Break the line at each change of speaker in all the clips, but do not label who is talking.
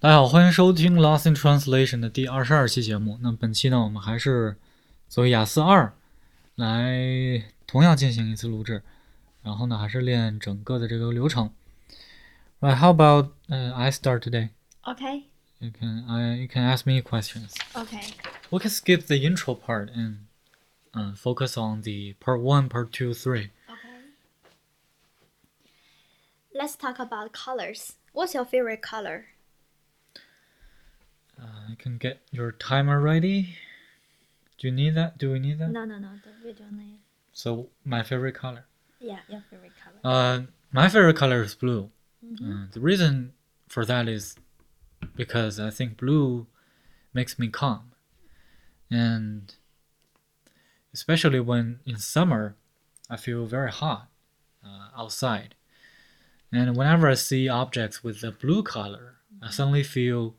大家好，欢迎收听《Lost in Translation》的第二十二期节目。那本期呢，我们还是作为雅思二来同样进行一次录制，然后呢，还是练整个的这个流程。Right, how about uh, I start today?
Okay.
You can I you can ask me questions.
Okay.
We can skip the intro part and uh, focus on the part one, part two, three.
Okay. Let's talk about colors. What's your favorite color?
Uh, you can get your timer ready. Do you need that? Do we need that?
No, no, no. the- We don't need.
So my favorite color.
Yeah, your favorite color.
Uh, my favorite color is blue.
Mhm.
Uh, the reason for that is because I think blue makes me calm, and especially when in summer, I feel very hot uh, outside, and whenever I see objects with a blue color, I suddenly feel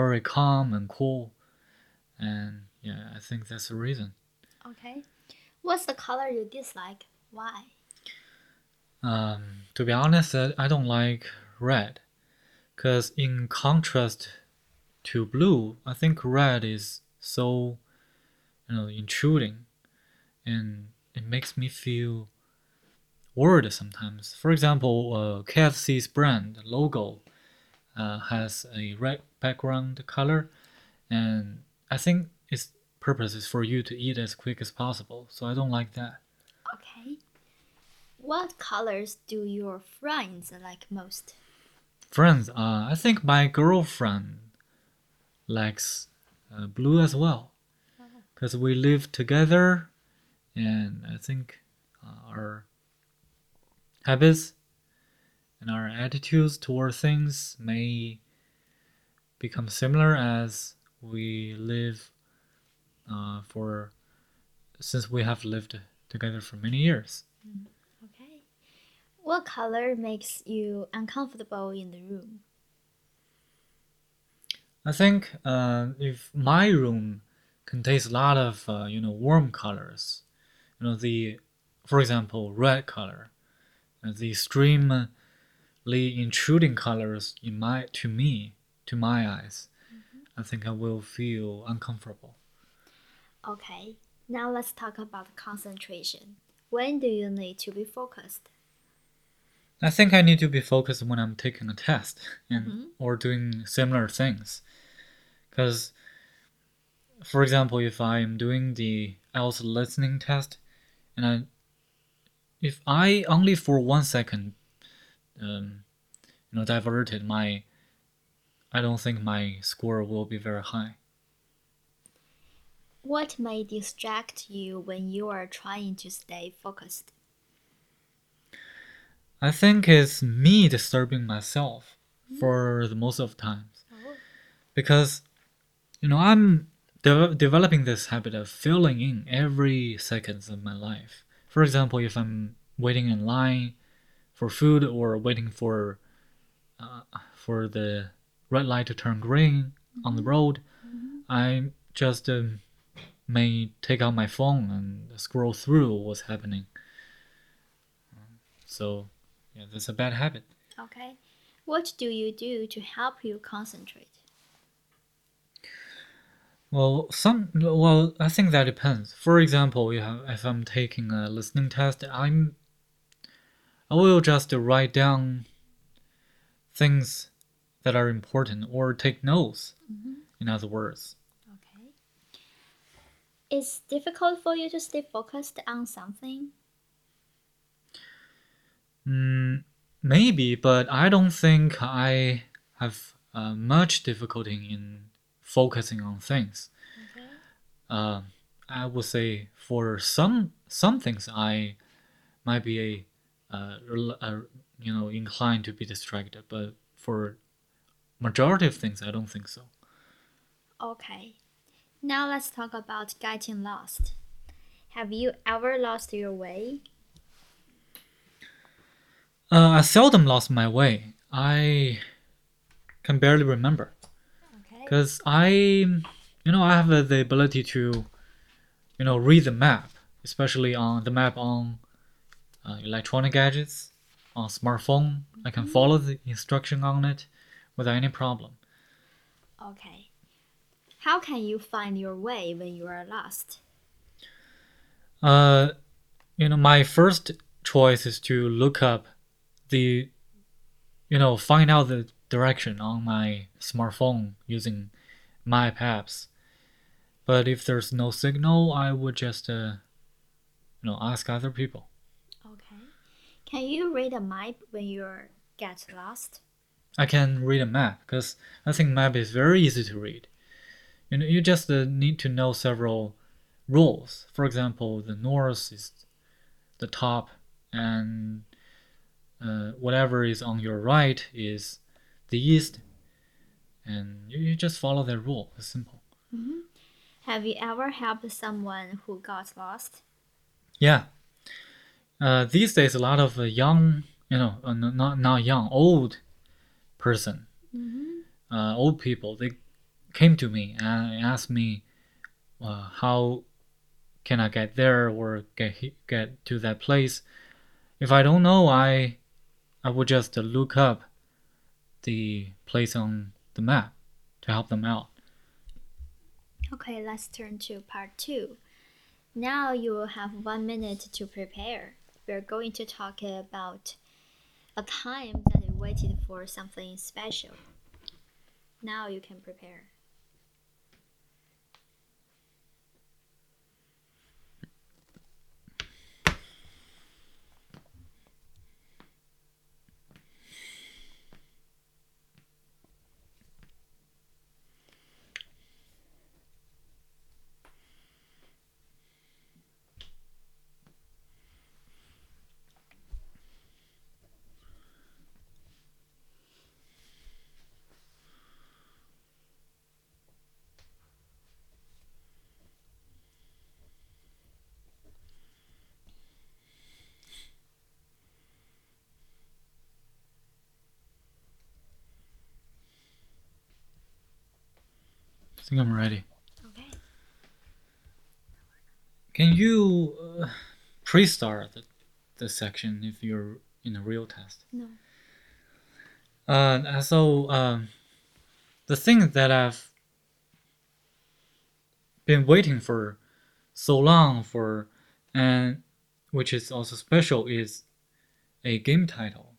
very calm and cool, and yeah, I think that's the reason.
Okay. What's the color you dislike? Why?
Um, to be honest, I, don't like red, because in contrast to blue, I think red is so, you know, intruding, and it makes me feel worried sometimes. For example, uh, KFC's brand logo has a red background color, and I think its purpose is for you to eat as quick as possible. So I don't like that.
Okay. What colors do your friends like most?
Friends, uh, I think my girlfriend likes uh, blue as well, because we live together, and I think uh, our habits and our attitudes toward things may become similar as we live uh, for since we have lived together for many years.
Okay. What color makes you uncomfortable in the room?
I think uh, if my room contains a lot of uh, you know warm colors, you know the, for example, red color, the intruding colors in my to me to my eyes, I think I will feel uncomfortable.
Okay. Now let's talk about concentration. When do you need to be focused?
I think I need to be focused when I'm taking a test and
Mhm.
or doing similar things. Because, for example, if I'm doing the IELTS listening test, and I, if I only for one second, um, you know, diverted my, I don't think my score will be very high.
What may distract you when you are trying to stay focused?
I think it's me disturbing myself for the most of times. because you know i'm de- developing this habit of filling in every seconds of my life for example if i'm waiting in line for food or waiting for uh, for the red light to turn green on the road i just um, may take out my phone and scroll through what's happening so yeah that's a bad habit
Okay. What do you do to help you concentrate?
Well, some well, I think that depends. For example, you have, if I'm taking a listening test, I'm I will just write down things that are important or take notes. In other words,
Okay. It's difficult for you to stay focused on something.
mm, maybe, but I don't think I have uh, much difficulty in focusing on things.
Okay.
uh, I would say for some some things I might be a, uh, uh, you know inclined to be distracted, but for majority of things I don't think so.
Okay. Now let's talk about getting lost. Have you ever lost your way?
Uh, I seldom lost my way. I can barely remember
Okay.
because I, you know, I have uh, the ability to, you know, read the map, especially on the map on uh, electronic gadgets, on smartphone. I can follow the instruction on it without any problem.
Okay. How can you find your way when you are lost?
Uh, you know, my first choice is to look up the, you know, find out the direction on my smartphone using map apps. But if there's no signal, I would just, uh, you know, ask other people.
Can you read a map when you get lost?
I can read a map because I think map is very easy to read. You know, you just uh, need to know several rules. For example, the north is the top, and uh, whatever is on your right is the east, and you, you just follow that rule. It's simple.
Mm-hmm. Have you ever helped someone who got lost?
Yeah. Uh, these days, a lot of uh, young, you know, uh, not not young, old person,
Mm-hmm.
uh, old people, they came to me and asked me uh, how can I get there or get get to that place. If I don't know, I I would just look up the place on the map to help them out.
Okay, let's turn to part two. Now you will have one minute to prepare. We're going to talk about a time that you waited for something special. Now you can prepare.
I think I'm ready.
Okay.
Can you uh, pre-start the, the section if you're in a real test?
No.
Uh, so um, the thing that I've been waiting for so long for, and which is also special, is a game title.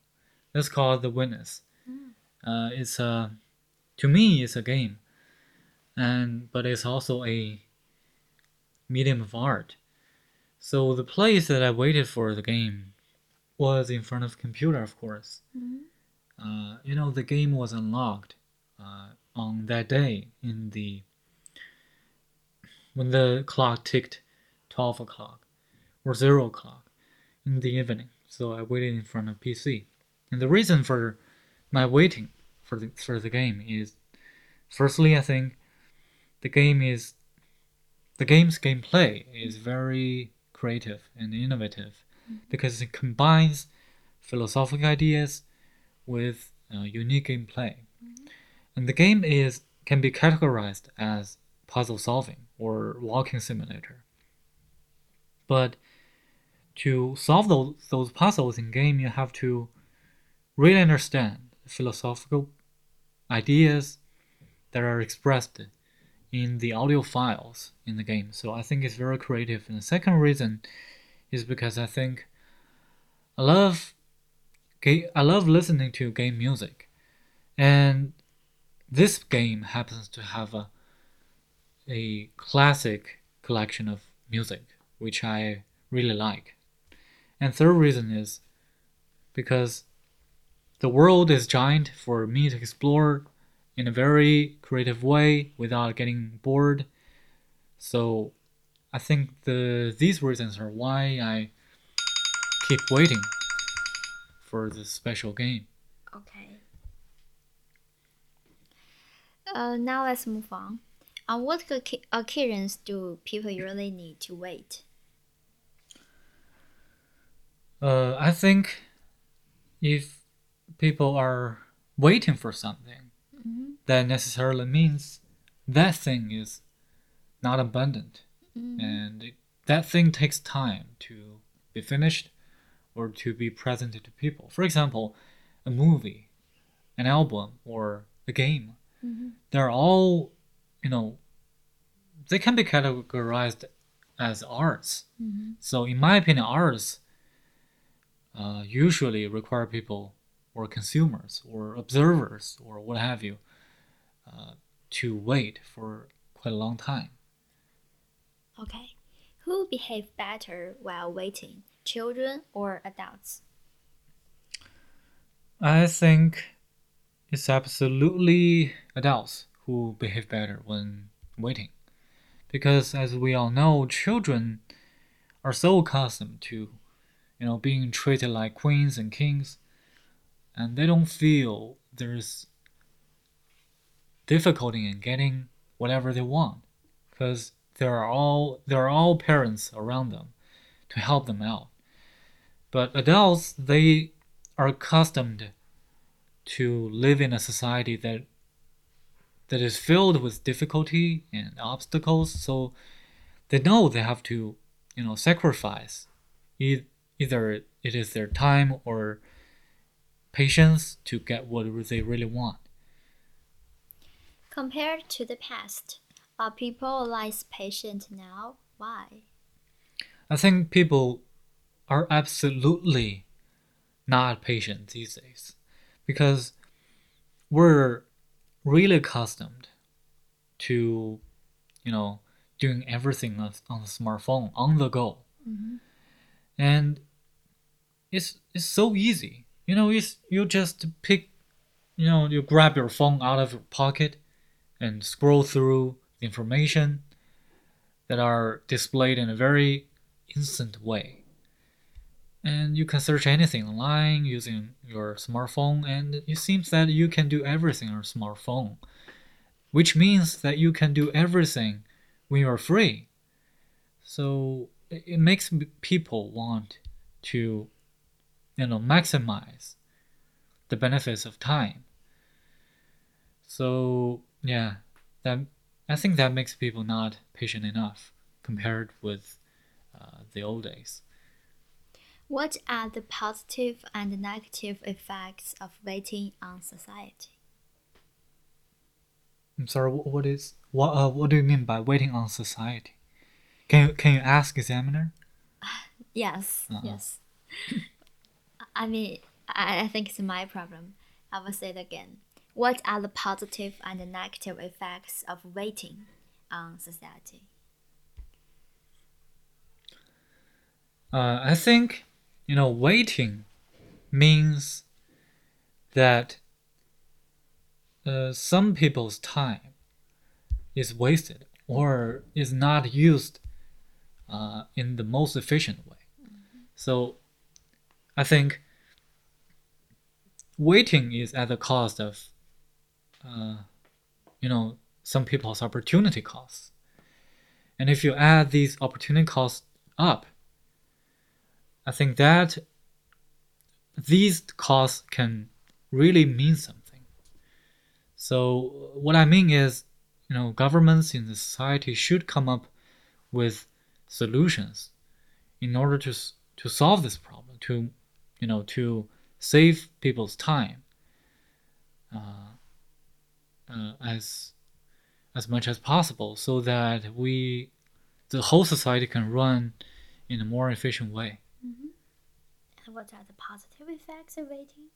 That's called The Witness. Uh, it's a, to me, it's a game, and but it's also a medium of art. So the place that I waited for the game was in front of computer, of course
Mhm.
uh, you know, the game was unlocked uh, on that day in the when the clock ticked 12 o'clock or 0 o'clock in the evening. So I waited in front of PC. And the reason for my waiting for the, for the game is firstly, I think the game is the game's gameplay is very creative and innovative because it combines philosophical ideas with uh, unique gameplay. And the game is can be categorized as puzzle solving or walking simulator. But to solve those, those puzzles in game, you have to really understand philosophical ideas that are expressed in the audio files in the game. So I think it's very creative. And the second reason is because I think I love I love listening to game music, and this game happens to have a a classic collection of music which I really like. And third reason is because the world is giant for me to explore in a very creative way without getting bored. So I think the these reasons are why I keep waiting for this special game.
Okay. Uh, now let's move on. On what occasions do people usually need to wait?
Uh, I think if people are waiting for something. That necessarily means that thing is not abundant,
Mhm.
and it, that thing takes time to be finished or to be presented to people. For example, a movie, an album, or a game.
Mhm.
they're all, you know, they can be categorized as arts.
Mm-hmm.
So, in my opinion, arts uh, usually require people or consumers or observers or what have you uh, to wait for quite a long time.
Okay. Who behave better while waiting, children or adults?
I think it's absolutely adults who behave better when waiting. Because as we all know, children are so accustomed to, you know, being treated like queens and kings, and they don't feel there's difficulty in getting whatever they want, because there are all there are all parents around them to help them out. But adults, they are accustomed to live in a society that that is filled with difficulty and obstacles so they know they have to you know sacrifice e- either it is their time or patience to get what they really want
Compared to the past, are people less patient now? Why?
i think people are absolutely not patient these days because we're really accustomed to you know doing everything on on the smartphone on the go
Mm-hmm.
and it's it's so easy you know it's you just pick you know you grab your phone out of your pocket and scroll through the information that are displayed in a very instant way. And you can search anything online using your smartphone and it seems that you can do everything on your smartphone which means that you can do everything when you're free. So it it makes people want to you know maximize the benefits of time. So yeah that i think that makes people not patient enough compared with uh, the old days
What are the positive and negative effects of waiting on society?
i'm sorry what is what uh, what do you mean by waiting on society can you can you ask examiner
Yes,
Uh-uh.
yes. I mean, I, I think it's my problem. I will say it again. What are the positive and the negative effects of waiting on society?
Uh, I think, you know, waiting means that uh, some people's time is wasted or is not used uh, in the most efficient way. So I think waiting is at the cost of, uh, you know, some people's opportunity costs. And if you add these opportunity costs up, I think that these costs can really mean something. So what I mean is, you know, governments in the society should come up with solutions in order to to solve this problem, to you know, to save people's time uh, uh, as as much as possible, so that we, the whole society, can run in a more efficient way.
And what are the positive effects of waiting?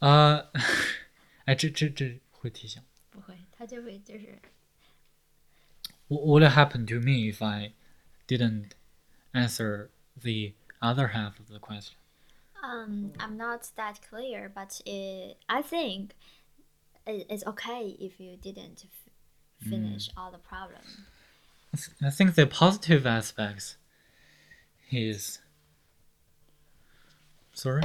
呃，哎，这这这会提醒。
不会，它就会就是
What would happen to me if I didn't answer the other half of the question?
Um, I'm not that clear, but it, I think it, it's okay if you didn't f- finish all the problem.
I think the positive aspects is sorry.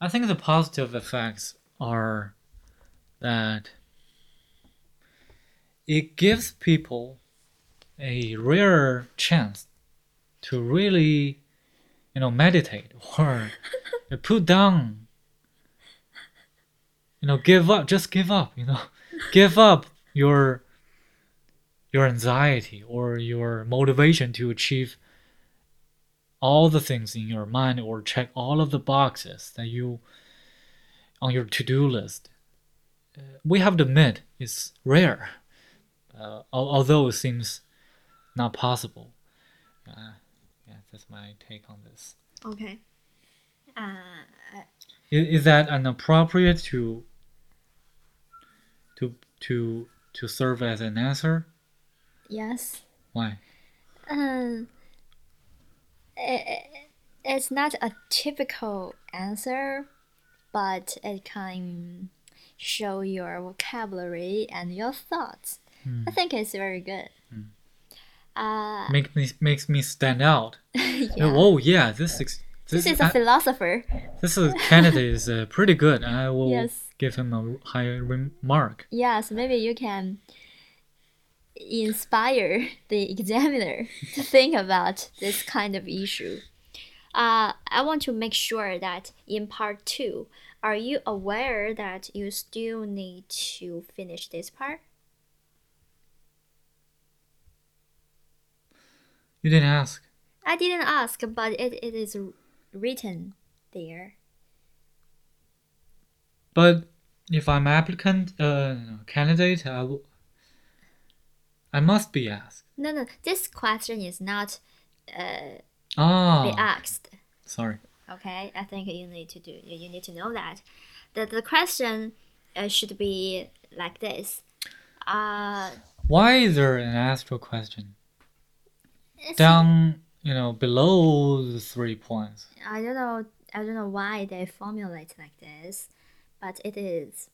I think the positive effects are that it gives people a rare chance to really, you know, meditate or put down, you know, give up, just give up, you know, give up your your anxiety or your motivation to achieve all the things in your mind or check all of the boxes that you on your to-do list. Uh, we have to admit it's rare uh, although it seems not possible uh, yeah that's my take on this
Okay. Uh,
is, is that inappropriate to to to to serve as an answer
yes.
why
Um, i- it's not a typical answer, but it can show your vocabulary and your thoughts.
Hmm.
I think it's very good. Uh,
make me makes me stand out
yeah.
oh yeah this is
This
this,
is a
I-
philosopher.
this is candidate is uh, pretty good i will
Yes.
give him a high remark
Yes, maybe you can inspire the examiner to think about this kind of issue. Uh, I want to make sure that in part two, are you aware that you still need to finish this part?
You didn't ask
I didn't ask, but it, it is written there.
but if i'm applicant uh candidate i will i must be asked
No, no, this question is not uh, be
ah
asked.
sorry
Okay, I think you need to do. You need to know that. The the question uh, should be like this. Uh,
why is there an astral question
it's-
down you know below the three points
I don't know. I don't know why they formulate like this, but it is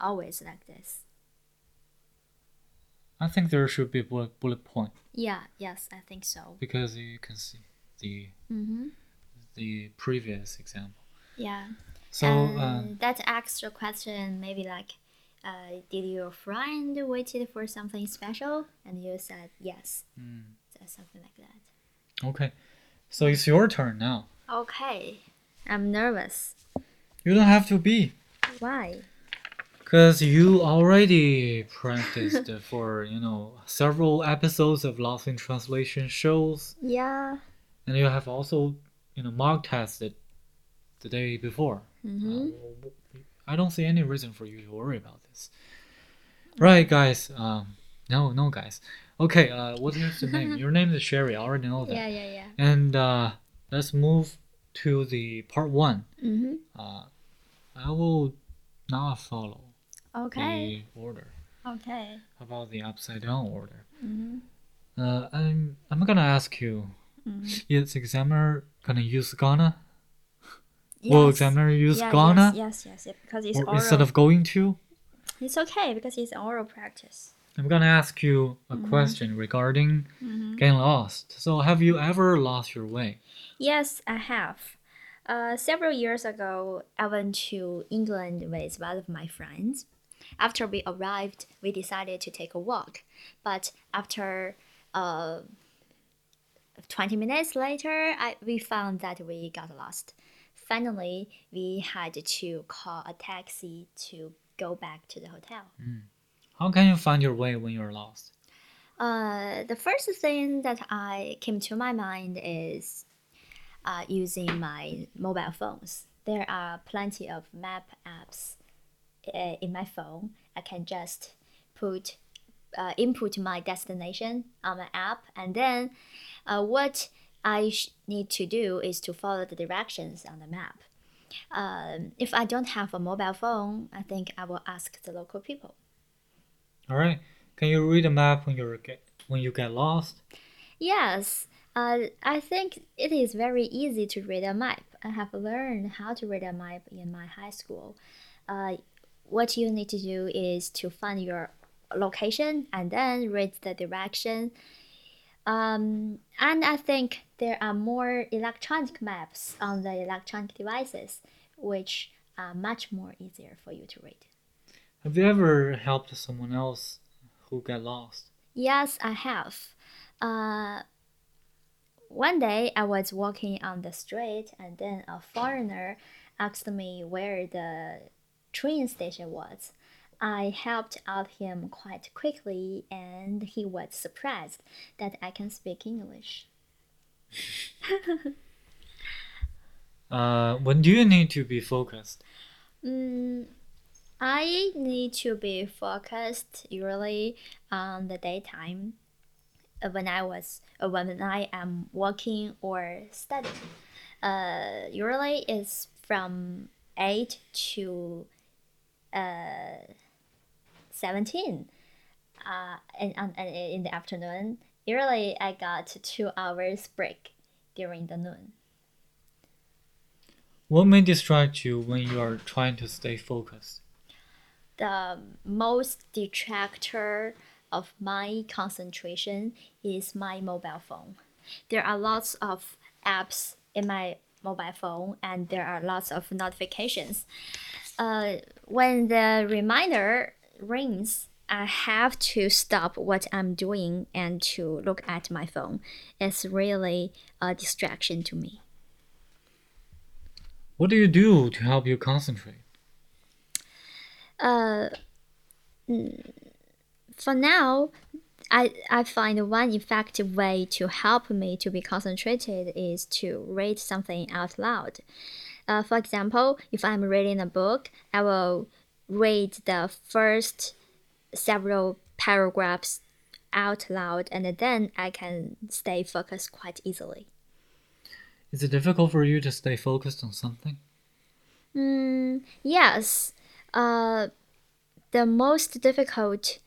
always like this.
i think there should be bullet, bullet point
Yeah. Yes, I think so.
because you can see the
Mm-hmm.
the previous example
Yeah.
so
and
uh,
that extra question maybe like, uh, did your friend waited for something special? And you said yes.
mm,
So something like that.
okay so it's your turn now
Okay. I'm nervous.
you don't have to be
Why?
Because you already practiced for, you know, several episodes of Lost in Translation shows,
Yeah.
and you have also, you know, mock tested the day before.
Mm-hmm.
Uh, I don't see any reason for you to worry about this. Right, guys. Um, no, no, guys. Okay, uh, what is your name? Your name is Sherry. I already know that.
Yeah, yeah, yeah.
And uh, let's move to the part one.
Mm-hmm.
Uh, I will not follow
Okay.
the order.
Okay.
How about the upside down order?
Mm-hmm.
Uh, I'm I'm gonna ask you.
Mhm.
Is examiner gonna use gonna? Will examiner use
yeah,
gonna
Yes, yes, yes, because it's
or
oral.
instead of going to?
It's okay because it's oral practice.
I'm gonna ask you a
Mhm.
question regarding
Mm-hmm.
getting lost. So, have you ever lost your way?
Yes, I have. Uh, several years ago, I went to England with one of my friends. After we arrived, we decided to take a walk. But after uh, 20 minutes later, I, we found that we got lost. Finally, we had to call a taxi to go back to the hotel.
How can you find your way when you're lost?
Uh, the first thing that I came to my mind is uh, using my mobile phones. There are plenty of map apps uh, in my phone. I can just put uh, input my destination on my app, and then uh, what I need to do is to follow the directions on the map. Um, if I don't have a mobile phone, I think I will ask the local people.
All right. Can you read a map when you're get when you get lost?
Yes, uh, I think it is very easy to read a map. I have learned how to read a map in my high school. Uh, what you need to do is to find your location and then read the direction. Um, and I think there are more electronic maps on the electronic devices, which are much more easier for you to read.
Have you ever helped someone else who got lost?
Yes, I have. Uh, one day I was walking on the street, and then a foreigner asked me where the train station was. I helped out him quite quickly, and he was surprised that I can speak English.
Uh, when do you need to be focused?
Mm, I need to be focused usually on the daytime uh, when I was uh, when I am working or studying. Uh, usually it's from eight to uh, seventeen. Uh, and, and, and in the afternoon, usually I got two hours break during the noon.
What may distract you when you are trying to stay focused?
The most detractor of my concentration is my mobile phone. There are lots of apps in my mobile phone and there are lots of notifications. Uh, when the reminder rings, I have to stop what I'm doing and to look at my phone. It's really a distraction to me.
What do you do to help you concentrate?
Uh, for now, I, I find one effective way to help me to be concentrated is to read something out loud. Uh, for example, if I'm reading a book, I will read the first several paragraphs out loud and then I can stay focused quite easily.
Is it difficult for you to stay focused on something?
Mm, yes, uh, the most difficult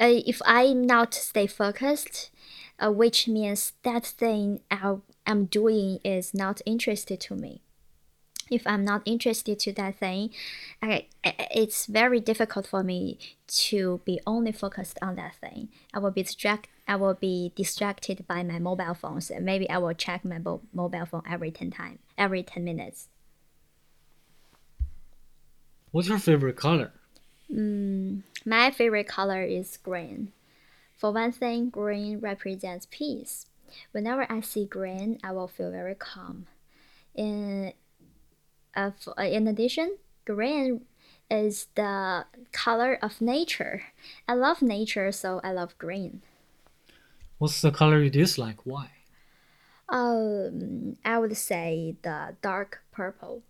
uh, if I not stay focused, uh, which means that thing I, I'm doing is not interested to me. If I'm not interested to that thing, I, it's very difficult for me to be only focused on that thing. I will be distract. I will be distracted by my mobile phones, maybe I will check my mobile phone every ten time, every ten minutes.
What's your favorite color?
Mm, my favorite color is green. For one thing, green represents peace. Whenever I see green, I will feel very calm. In, uh, in addition, green is the color of nature. I love nature, so I love green.
What's the color you dislike? Why?
Um, I would say the dark purple.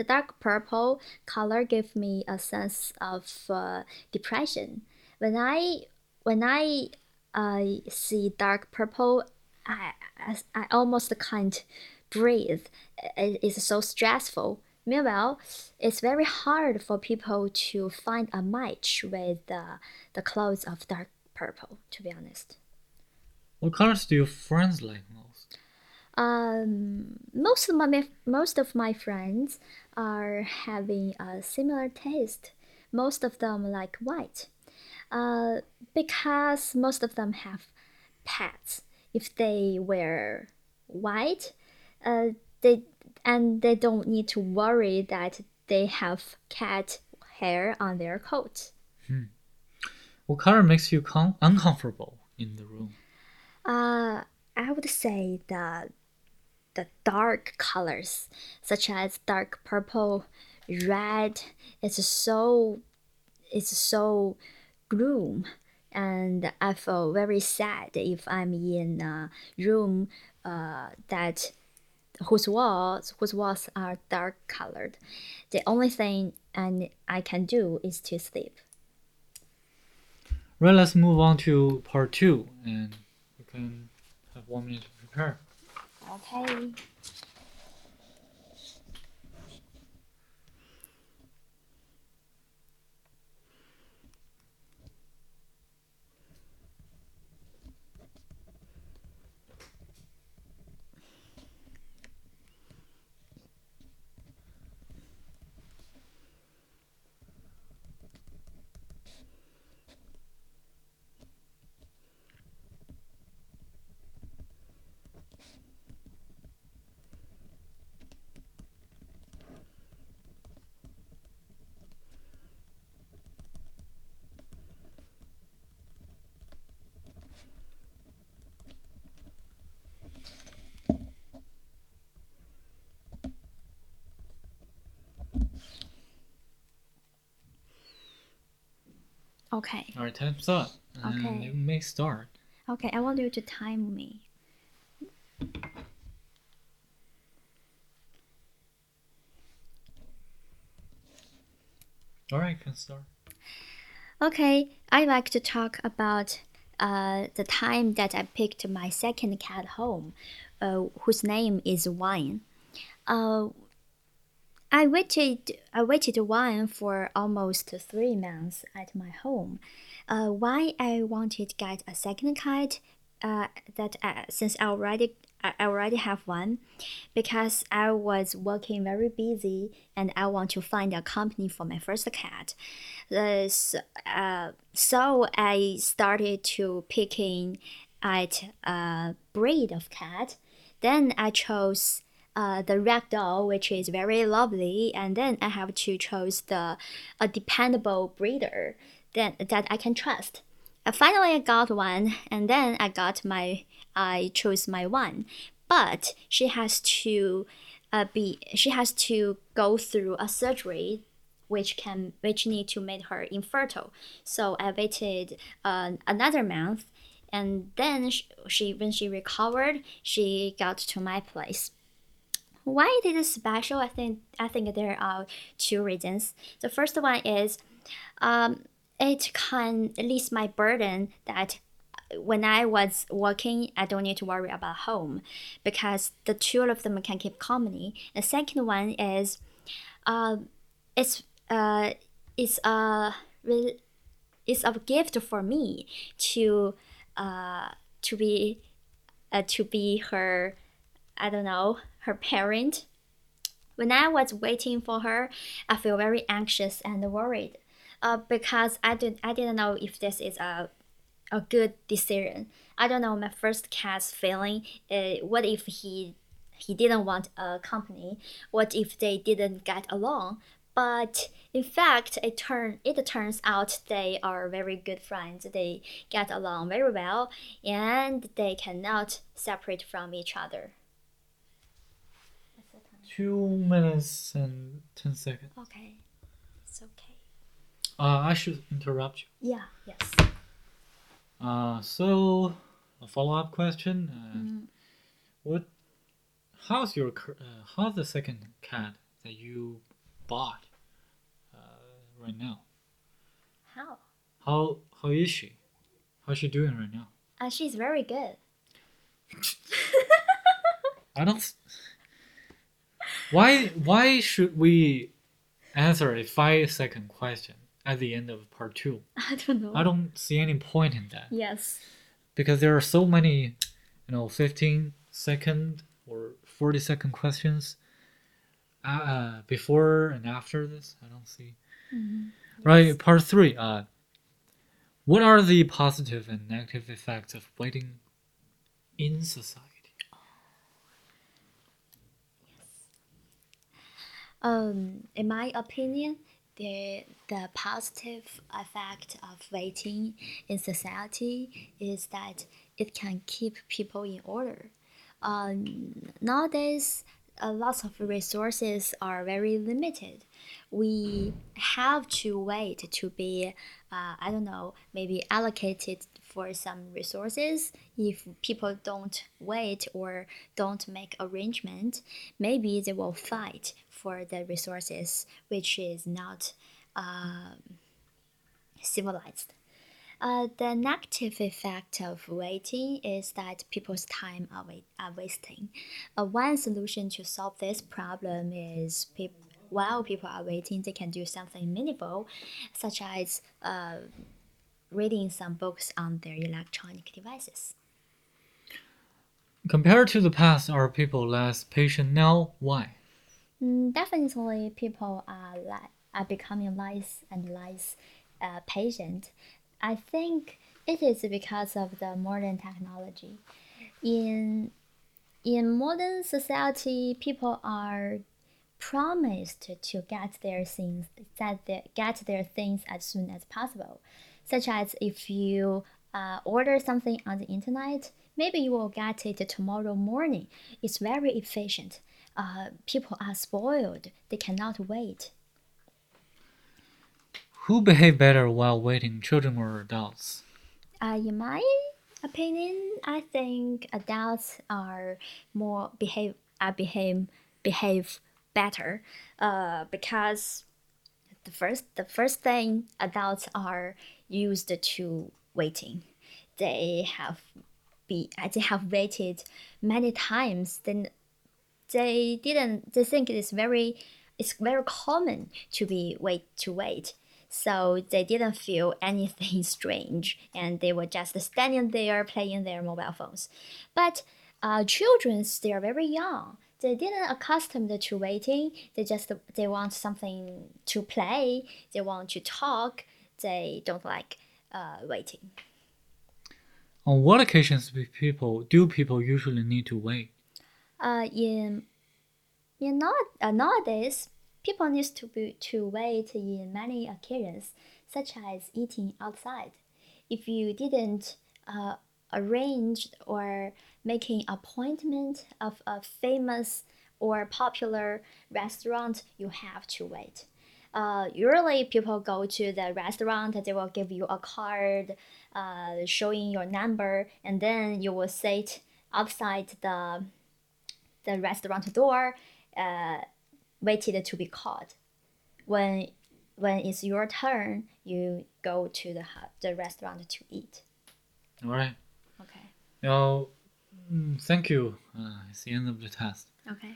The dark purple color gave me a sense of uh, depression. When I when I uh, see dark purple, I, I, I almost can't breathe. It is so stressful. Meanwhile, it's very hard for people to find a match with the, the clothes of dark purple, to be honest.
What colors do your friends like most?
Um, most of my most of my friends are having a similar taste. Most of them like white, uh, because most of them have pets. If they wear white, uh, they and they don't need to worry that they have cat hair on their coat.
Hmm. What color makes you uncomfortable in the room?
Uh, I would say the the dark colors, such as dark purple, red. It's so, it's so gloom, and I feel very sad if I'm in a room uh, that whose walls whose walls are dark colored. The only thing and I can do is to sleep.
Right, let's move on to part two, and you can have one minute to prepare.
Okay. Okay.
All right, time's up. And
Okay.
you may start.
Okay, I want you to time me.
All right, can start.
Okay, I like to talk about uh, the time that I picked my second cat home, uh, whose name is Wine. Uh, I waited. I waited Wine for almost three months at my home. Uh, why I wanted to get a second cat? Uh, that uh, since I already I already have one, because I was working very busy and I want to find a company for my first cat. Uh, so, uh, so I started to picking at a breed of cat. Then I chose uh, the ragdoll, which is very lovely, and then I have to choose the a dependable breeder that that I can trust. Uh, finally, I got one, and then I got my I chose my one, but she has to uh, be she has to go through a surgery which can which need to make her infertile. So I waited uh, another month, and then she, she when she recovered, she got to my place. Why it is special? I think I think there are two reasons. The first one is, um, it can release my burden that when I was working, I don't need to worry about home because the two of them can keep company. The second one is, uh, it's uh, it's a it's a gift for me to uh, to be uh, to be her I don't know her parent. When I was waiting for her, I feel very anxious and worried uh, because I did I didn't know if this is a a good decision. I don't know my first cat's feeling. Uh, what if he he didn't want a company? What if they didn't get along? But in fact, it turn it turns out they are very good friends. They get along very well, and they cannot separate from each other.
Two minutes and ten seconds.
Okay, it's okay.
Uh, I should interrupt you.
Yeah. Yes.
Uh, so a follow-up question. Uh,
Mm.
What? How's your uh, how's the second cat that you bought uh, right now?
How?
How how is she? How's she doing right now?
Uh, she's very good.
I don't. Why why should we answer a five second question at the end of part two?
I don't know.
I don't see any point in that
Yes.
because there are so many, you know, fifteen second or forty second questions. Uh, before and after this, I don't see.
Mhm.
Right, part three. Uh, what are the positive and negative effects of waiting in society?
Um, in my opinion, the the positive effect of waiting in society is that it can keep people in order. Um, nowadays, uh, lots of resources are very limited. We have to wait to be, uh, I don't know, maybe allocated for some resources. If people don't wait or don't make arrangement, maybe they will fight for the resources, which is not um, civilized. Uh, the negative effect of waiting is that people's time are, wait- are wasting. Uh, one solution to solve this problem is while people are waiting, they can do something meaningful, such as uh, reading some books on their electronic devices.
Compared to the past, are people less patient now? Why?
Mm, definitely, people are li- are becoming less and less uh, patient. I think it is because of the modern technology. In in modern society, people are promised to get their things that they get their things as soon as possible, such as if you uh, order something on the internet, maybe you will get it tomorrow morning. It's very efficient. Uh, people are spoiled; they cannot wait.
Who behave better while waiting, children or adults?
Uh, in my opinion, I think adults are more behave uh, behave behave better. Uh, because the first the first thing adults are used to waiting. They have be they have waited many times. Then they didn't. They think it is very it's very common to be wait to wait so they didn't feel anything strange and they were just standing there playing their mobile phones. But uh, children they are very young. They didn't accustomed to waiting. They just they want something to play. They want to talk. They don't like uh, waiting.
On what occasions do people do people usually need to wait?
uh, in in not, uh, nowadays people need to be to wait in many occasions such as eating outside. If you didn't uh, arrange or making appointment of a famous or popular restaurant you have to wait. Uh, usually people go to the restaurant they will give you a card uh, showing your number and then you will sit outside the the restaurant door uh, waited to be called when when it's your turn you go to the the restaurant to eat
All right.
okay
Now, mm, thank you. Uh, it's the end of the test.
okay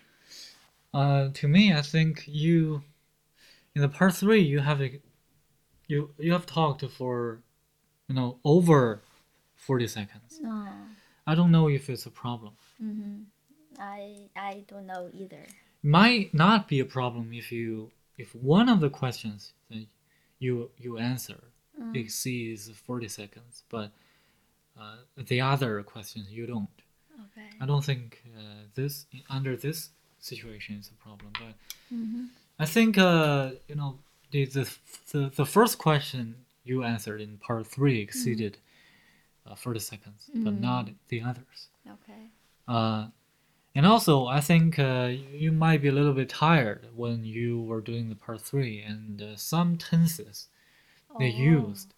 Uh, to me, I think you, in the part three, you have a, you you have talked for, you know, over forty seconds.
oh,
I don't know if it's a problem.
mm-hmm. i i don't know either
Might not be a problem if you if one of the questions that you you answer
Mm.
exceeds forty seconds, but uh, the other questions you don't.
okay
I don't think uh, this under this situation is a problem, but
mm-hmm.
I think uh, you know the, the the the first question you answered in part three exceeded uh, forty seconds, but
Mm.
not the others.
okay
Uh, and also, I think uh, you might be a little bit tired when you were doing the part three, and uh, some tenses they
Oh,
used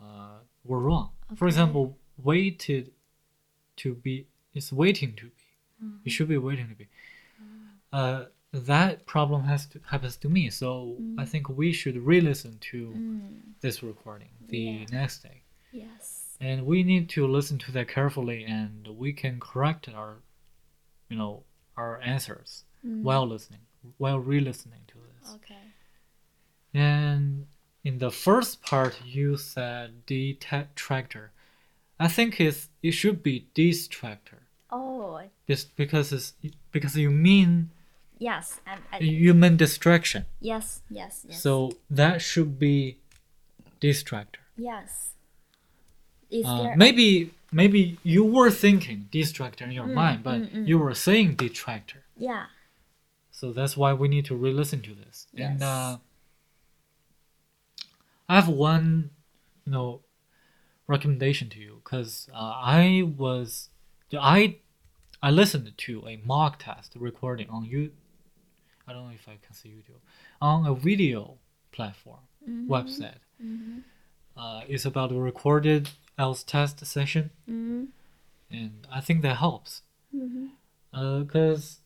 uh, were wrong. For example, waited to be is waiting to be.
Mhm.
It should be waiting to be. Uh, that problem has to happens to me, so I
Mm.
think we should re-listen to
mm,
this recording the
Yeah.
next day,
yes
and we need to listen to that carefully, and we can correct our, you know, our answers
Mm,
while listening, while re-listening to this.
okay
And in the first part, you said detractor. I think it's it should be distractor.
oh
Just because it's because you mean
yes I, I,
you mean distraction.
yes yes yes
So that should be distractor.
yes is
Uh,
there
maybe maybe you were thinking distractor in your
Mm,
mind, but
mm, mm.
you were saying detractor.
yeah
So that's why we need to re-listen to this. And uh, I have one, you know, recommendation to you because uh, I was I I listened to a mock test recording on you. I don't know if I can say YouTube on a video platform
Mhm,
website.
mhm,
Uh, it's about a recorded IELTS test session,
mhm,
and I think that helps because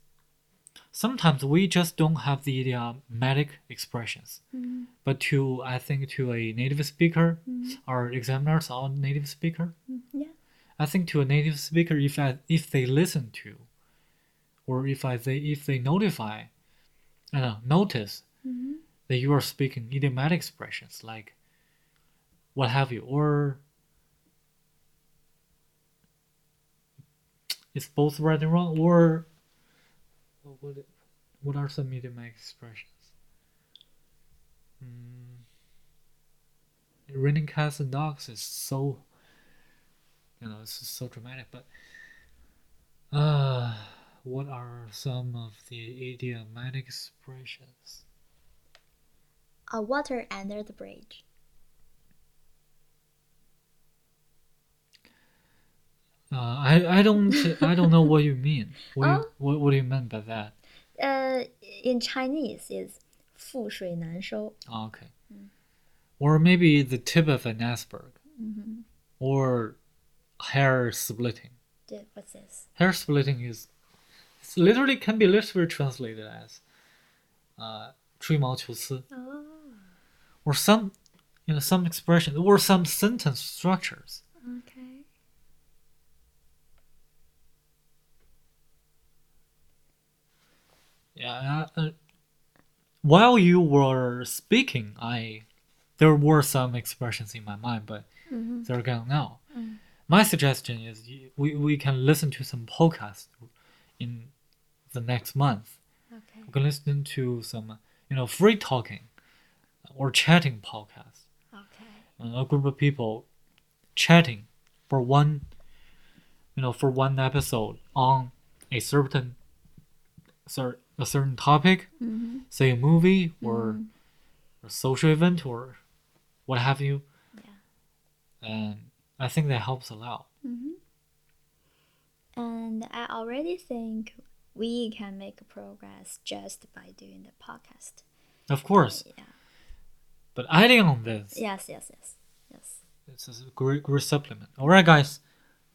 sometimes we just don't have the idiomatic expressions.
Mhm.
But to I think to a native speaker,
Mhm.
our examiners are native speaker.
Mhm. yeah
I think to a native speaker, if I, if they listen to, or if I they if they notify, uh, notice
Mhm.
that you are speaking idiomatic expressions like what have you, or it's both right and wrong, or what what, are some idiomatic expressions? Mm, raining cats and dogs is so you know it's so dramatic, but uh, what are some of the idiomatic expressions?
a water under the bridge
Uh, I I don't I don't know what you mean. What you,
Oh.
what what do you mean by that?
uh in Chinese is 覆水难收
Oh, okay. or maybe the tip of an iceberg,
Mm-hmm.
or hair splitting.
Did, what's this?
Hair splitting is it's literally can be literally translated as uh, 吹毛求疵
Oh.
or some you know some expression or some sentence structures.
Okay.
Yeah. Uh, while you were speaking, I there were some expressions in my mind, but
Mm-hmm.
they're gone now.
Mm.
My suggestion is we, we can listen to some podcasts in the next month.
Okay.
We can listen to some you know free talking or chatting podcasts.
Okay.
A group of people chatting for one you know for one episode on a certain cer- a certain topic
Mm-hmm.
say a movie or
Mhm.
a social event or what have you
Yeah.
and i think that helps a lot
Mm-hmm. And I already think we can make progress just by doing the podcast.
of course
Yeah.
but adding on this
Yes. Yes. Yes. Yes.
this is a great great supplement all right guys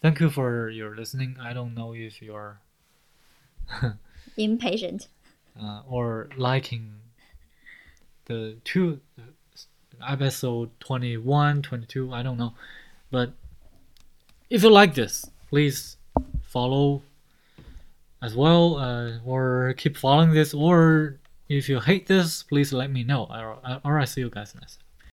thank you for your listening i don't know if you're
Impatient.
Uh, or liking the two episode 21 22 i don't know. But if you like this please follow as well uh, or keep following this or if you hate this please let me know. All right, see you guys next